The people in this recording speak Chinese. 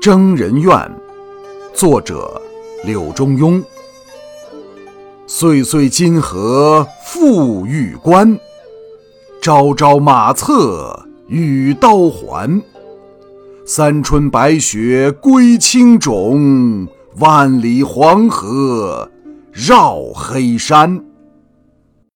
征人怨，作者柳中庸。岁岁金河复玉关，朝朝马策与刀环。三春白雪归青冢，万里黄河绕黑山。